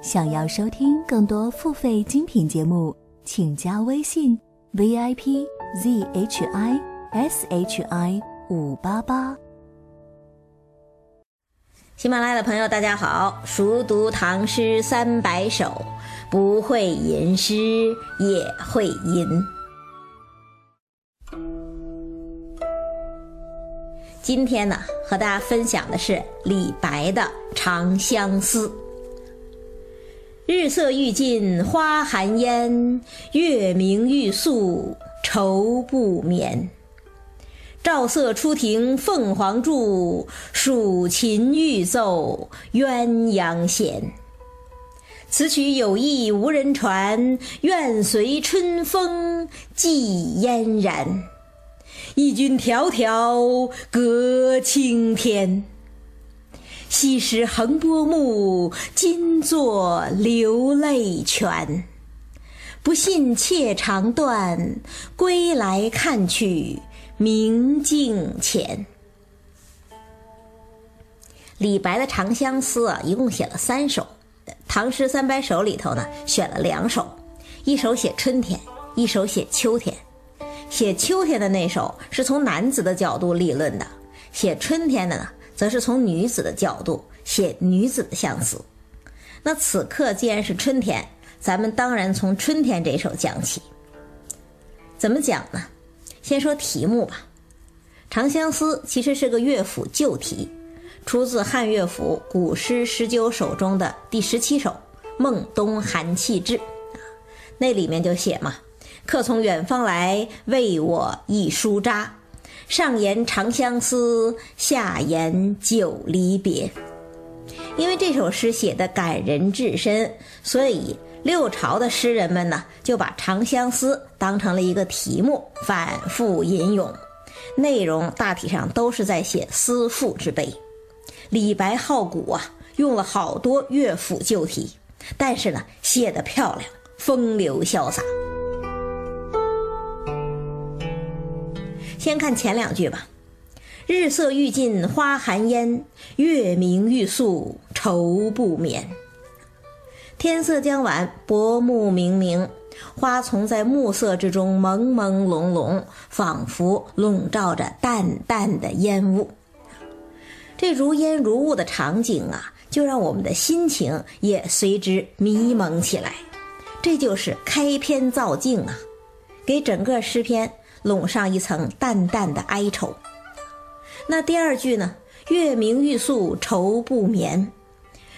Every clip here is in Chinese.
想要收听更多付费精品节目，请加微信 v i p z h i s h i 五八八。喜马拉雅的朋友，大家好！熟读唐诗三百首，不会吟诗也会吟。今天呢，和大家分享的是李白的《长相思》。日色欲尽花含烟，月明欲宿愁不眠。照瑟出庭凤凰柱，蜀琴欲奏鸳鸯弦。此曲有意无人传，愿随春风寄嫣然。忆君迢迢隔青天。昔时横波目，今作流泪泉。不信妾长断，归来看去明镜前。李白的《长相思》啊，一共写了三首，《唐诗三百首》里头呢，选了两首，一首写春天，一首写秋天。写秋天的那首是从男子的角度立论的，写春天的呢？则是从女子的角度写女子的相思。那此刻既然是春天，咱们当然从春天这首讲起。怎么讲呢？先说题目吧，《长相思》其实是个乐府旧题，出自汉乐府《古诗十九首》中的第十七首《孟冬寒气至》那里面就写嘛：“客从远方来，为我一书札。”上言长相思，下言久离别。因为这首诗写的感人至深，所以六朝的诗人们呢就把《长相思》当成了一个题目，反复吟咏。内容大体上都是在写思妇之悲。李白好古啊，用了好多乐府旧题，但是呢写得漂亮，风流潇洒。先看前两句吧，“日色欲尽花含烟，月明欲宿愁不眠。”天色将晚，薄暮冥冥，花丛在暮色之中朦朦胧胧，仿佛笼罩着淡淡的烟雾。这如烟如雾的场景啊，就让我们的心情也随之迷蒙起来。这就是开篇造境啊，给整个诗篇。笼上一层淡淡的哀愁。那第二句呢？月明欲宿愁不眠，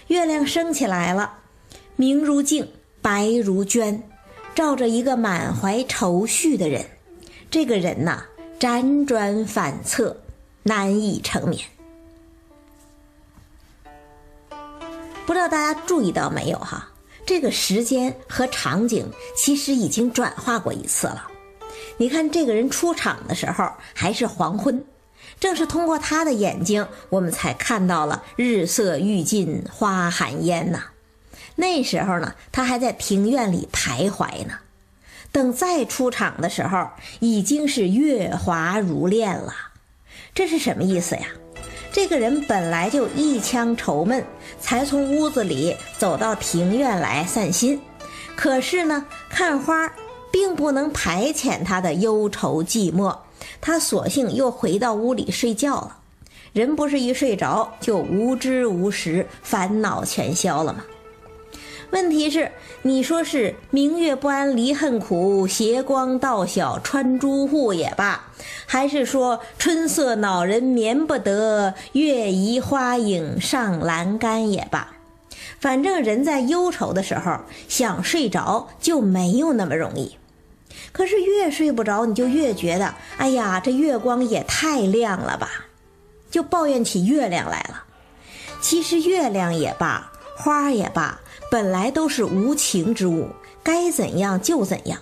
月亮升起来了，明如镜，白如绢，照着一个满怀愁绪的人。这个人呐，辗转反侧，难以成眠。不知道大家注意到没有哈？这个时间和场景其实已经转化过一次了。你看这个人出场的时候还是黄昏，正是通过他的眼睛，我们才看到了日色欲尽花含烟呐。那时候呢，他还在庭院里徘徊呢。等再出场的时候，已经是月华如练了。这是什么意思呀？这个人本来就一腔愁闷，才从屋子里走到庭院来散心。可是呢，看花。并不能排遣他的忧愁寂寞，他索性又回到屋里睡觉了。人不是一睡着就无知无识，烦恼全消了吗？问题是，你说是明月不安离恨苦，斜光到晓穿朱户也罢，还是说春色恼人眠不得，月移花影上栏杆也罢，反正人在忧愁的时候，想睡着就没有那么容易。可是越睡不着，你就越觉得，哎呀，这月光也太亮了吧，就抱怨起月亮来了。其实月亮也罢，花也罢，本来都是无情之物，该怎样就怎样。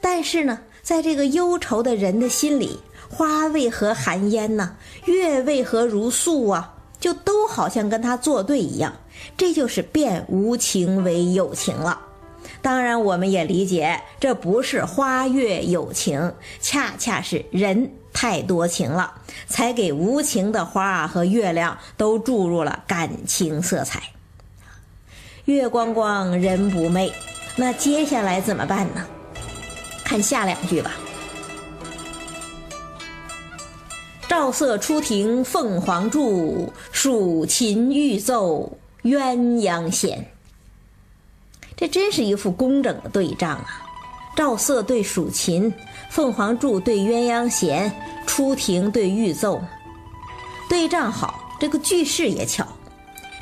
但是呢，在这个忧愁的人的心里，花为何含烟呢？月为何如素啊？就都好像跟他作对一样。这就是变无情为有情了。当然，我们也理解，这不是花月有情，恰恰是人太多情了，才给无情的花和月亮都注入了感情色彩。月光光，人不寐。那接下来怎么办呢？看下两句吧。赵色出庭凤凰柱，蜀琴欲奏鸳鸯弦。这真是一副工整的对仗啊！赵色对蜀琴，凤凰柱对鸳鸯弦，出庭对御奏。对仗好，这个句式也巧，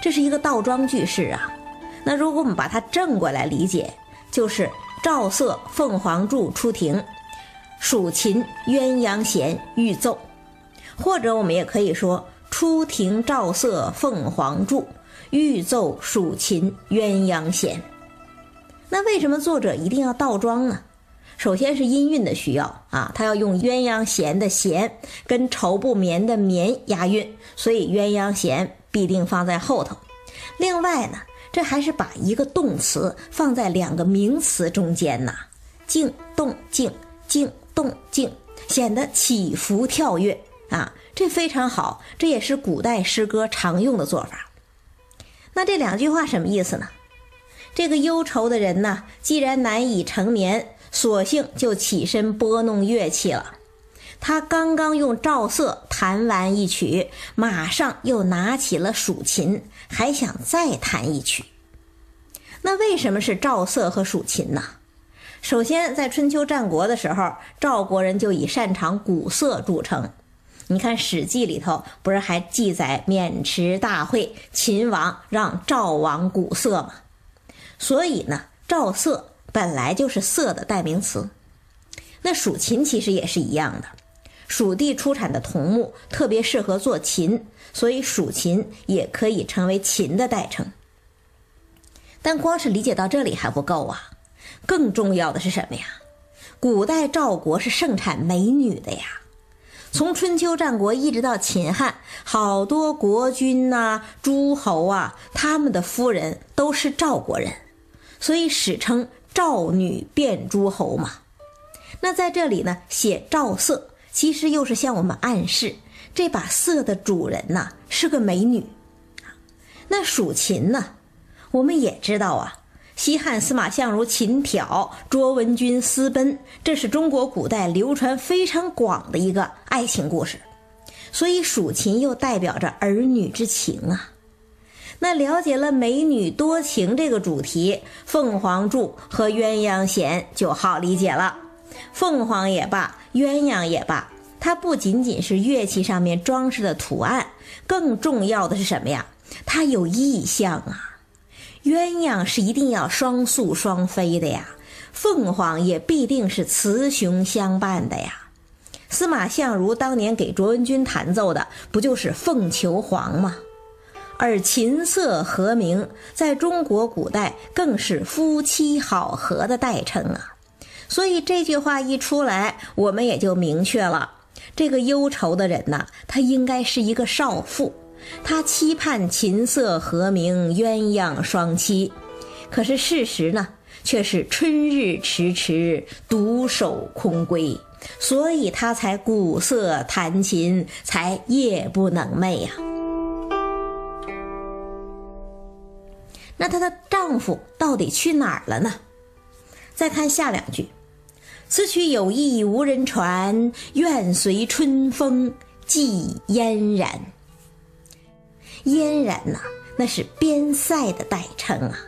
这是一个倒装句式啊。那如果我们把它正过来理解，就是赵色凤凰柱出庭，蜀琴鸳鸯弦御奏。或者我们也可以说“出庭赵色凤凰柱，欲奏蜀琴鸳鸯弦”。那为什么作者一定要倒装呢？首先是音韵的需要啊，他要用鸳鸯弦的弦跟绸布棉的棉押韵，所以鸳鸯弦必定放在后头。另外呢，这还是把一个动词放在两个名词中间呐，静动静，静动静，显得起伏跳跃。啊，这非常好，这也是古代诗歌常用的做法。那这两句话什么意思呢？这个忧愁的人呢，既然难以成眠，索性就起身拨弄乐器了。他刚刚用赵瑟弹完一曲，马上又拿起了蜀琴，还想再弹一曲。那为什么是赵瑟和蜀琴呢？首先，在春秋战国的时候，赵国人就以擅长鼓瑟著称。你看《史记》里头不是还记载渑池大会，秦王让赵王鼓瑟吗？所以呢，赵瑟本来就是瑟的代名词。那蜀琴其实也是一样的，蜀地出产的桐木特别适合做琴，所以蜀琴也可以成为琴的代称。但光是理解到这里还不够啊，更重要的是什么呀？古代赵国是盛产美女的呀。从春秋战国一直到秦汉，好多国君呐、诸侯啊，他们的夫人都是赵国人，所以史称赵女变诸侯嘛。那在这里呢，写赵色，其实又是向我们暗示，这把色的主人呐是个美女。那蜀琴呢，我们也知道啊。西汉司马相如琴挑卓文君私奔，这是中国古代流传非常广的一个爱情故事，所以蜀琴又代表着儿女之情啊。那了解了美女多情这个主题，凤凰柱和鸳鸯弦就好理解了。凤凰也罢，鸳鸯也罢，它不仅仅是乐器上面装饰的图案，更重要的是什么呀？它有意象啊。鸳鸯是一定要双宿双飞的呀，凤凰也必定是雌雄相伴的呀。司马相如当年给卓文君弹奏的不就是凤求凰吗？而琴瑟和鸣在中国古代更是夫妻好合的代称啊。所以这句话一出来，我们也就明确了，这个忧愁的人呐，他应该是一个少妇。他期盼琴瑟和鸣，鸳鸯双栖，可是事实呢，却是春日迟迟，独守空闺，所以他才鼓瑟弹琴，才夜不能寐呀。那她的丈夫到底去哪儿了呢？再看下两句：“此曲有意无人传，愿随春风寄嫣然。”嫣然呐，那是边塞的代称啊。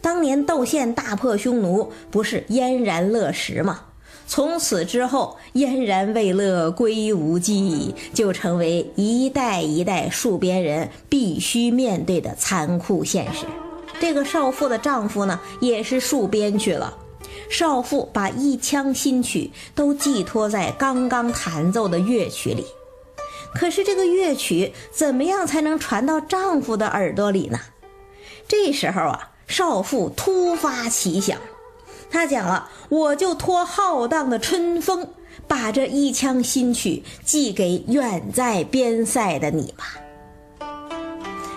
当年窦宪大破匈奴，不是嫣然乐石吗？从此之后，嫣然未勒归无计，就成为一代一代戍边人必须面对的残酷现实。这个少妇的丈夫呢，也是戍边去了。少妇把一腔心曲都寄托在刚刚弹奏的乐曲里。可是这个乐曲怎么样才能传到丈夫的耳朵里呢？这时候啊，少妇突发奇想，她讲了：“我就托浩荡的春风，把这一腔新曲寄给远在边塞的你吧。”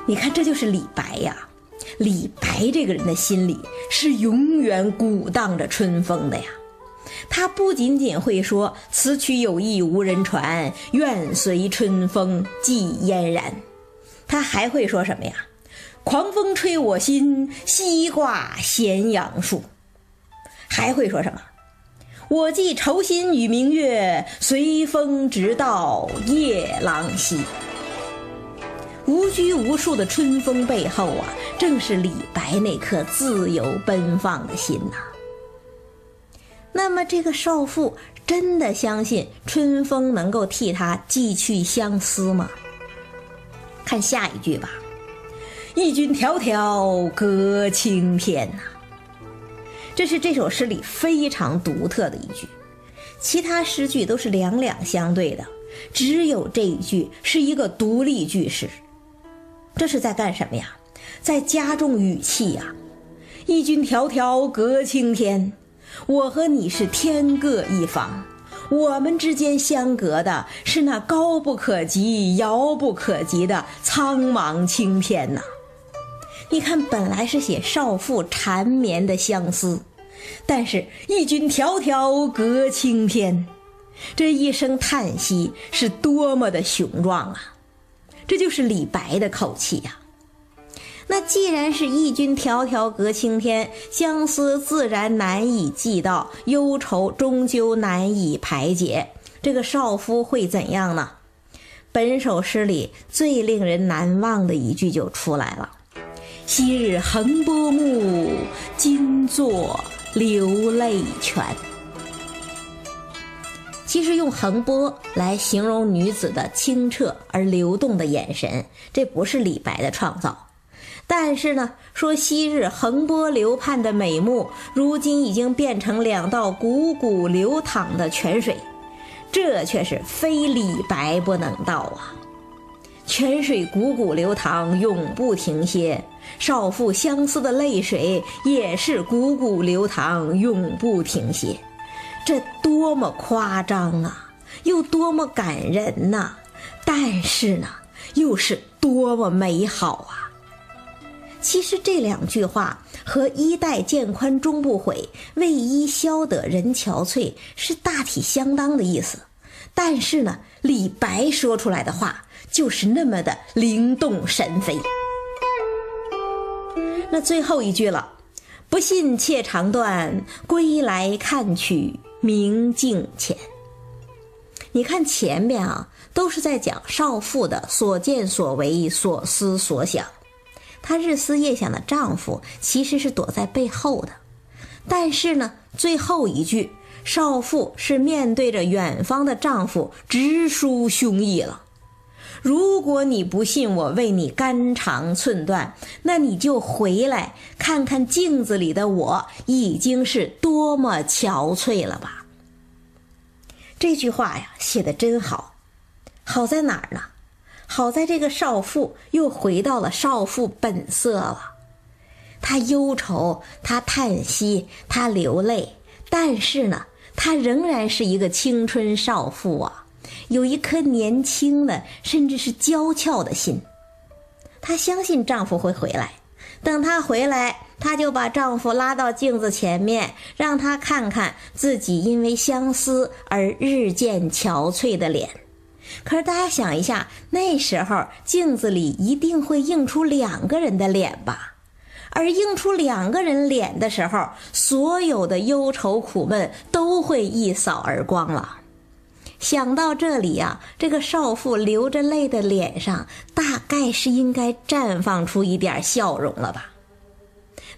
你看，这就是李白呀。李白这个人的心里是永远鼓荡着春风的呀。他不仅仅会说“此曲有意无人传，愿随春风寄嫣然”，他还会说什么呀？“狂风吹我心，西挂咸阳树。还会说什么？我寄愁心与明月，随风直到夜郎西。无拘无束的春风背后啊，正是李白那颗自由奔放的心呐。那么，这个少妇真的相信春风能够替他寄去相思吗？看下一句吧，“义军迢迢隔青天”呐。这是这首诗里非常独特的一句，其他诗句都是两两相对的，只有这一句是一个独立句式。这是在干什么呀？在加重语气呀！一军迢迢隔青天，我和你是天各一方，我们之间相隔的是那高不可及、遥不可及的苍茫青天呐。你看，本来是写少妇缠绵的相思，但是一军迢迢隔青天，这一声叹息是多么的雄壮啊！这就是李白的口气呀。那既然是义军迢迢隔青天，相思自然难以寄到，忧愁终究难以排解。这个少夫会怎样呢？本首诗里最令人难忘的一句就出来了。昔日横波目，今作流泪泉。其实用横波来形容女子的清澈而流动的眼神，这不是李白的创造。但是呢，说昔日横波流盼的美目，如今已经变成两道汩汩流淌的泉水，这却是非李白不能到啊！泉水汩汩流淌，永不停歇。少妇相思的泪水也是汩汩流淌，永不停歇。这多么夸张啊，又多么感人呐！但是呢，又是多么美好啊！其实这两句话和“衣带渐宽终不悔，为伊消得人憔悴”是大体相当的意思。但是呢，李白说出来的话就是那么的灵动神飞。那最后一句了，不信妾长断，归来看取明镜前。你看前面啊，都是在讲少妇的所见所为、所思所想。她日思夜想的丈夫其实是躲在背后的，但是呢，最后一句，少妇是面对着远方的丈夫直抒胸臆了。如果你不信我为你肝肠寸断，那你就回来看看镜子里的我已经是多么憔悴了吧。这句话呀，写的真好，好在哪儿呢？好在这个少妇又回到了少妇本色了。她忧愁，她叹息，她流泪，但是呢，她仍然是一个青春少妇啊。有一颗年轻的，甚至是娇俏的心，她相信丈夫会回来。等他回来，她就把丈夫拉到镜子前面，让他看看自己因为相思而日渐憔悴的脸。可是大家想一下，那时候镜子里一定会映出两个人的脸吧？而映出两个人脸的时候，所有的忧愁苦闷都会一扫而光了。想到这里呀，这个少妇流着泪的脸上，大概是应该绽放出一点笑容了吧？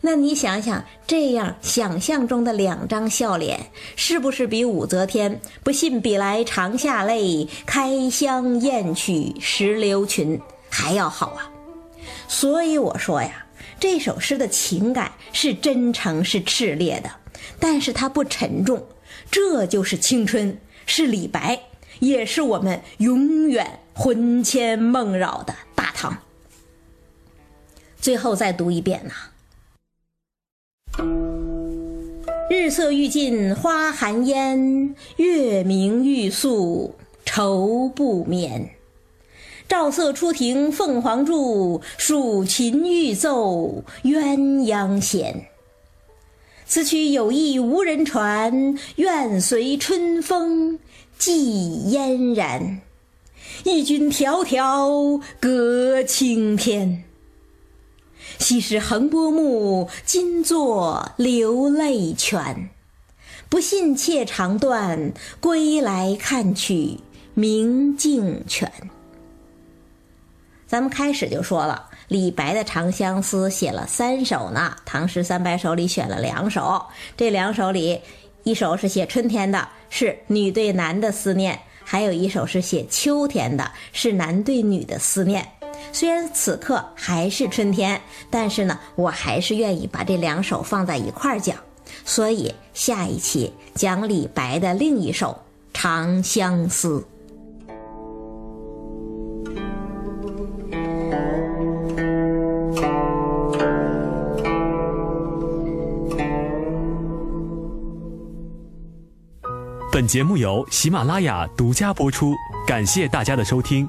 那你想想，这样想象中的两张笑脸，是不是比武则天“不信比来长下泪，开箱验取石榴裙”还要好啊？所以我说呀，这首诗的情感是真诚，是炽烈的，但是它不沉重，这就是青春。是李白，也是我们永远魂牵梦绕的大唐。最后再读一遍呐：日色欲尽花含烟，月明欲宿愁不眠。照瑟出庭凤凰柱，数琴欲奏鸳鸯弦。此曲有意无人传，愿随春风寄嫣然。义军迢迢隔青天。昔时横波目，今作流泪泉。不信妾长断，归来看取明镜泉。咱们开始就说了，李白的《长相思》写了三首呢，《唐诗三百首》里选了两首。这两首里，一首是写春天的，是女对男的思念；还有一首是写秋天的，是男对女的思念。虽然此刻还是春天，但是呢，我还是愿意把这两首放在一块儿讲。所以下一期讲李白的另一首《长相思》。节目由喜马拉雅独家播出，感谢大家的收听。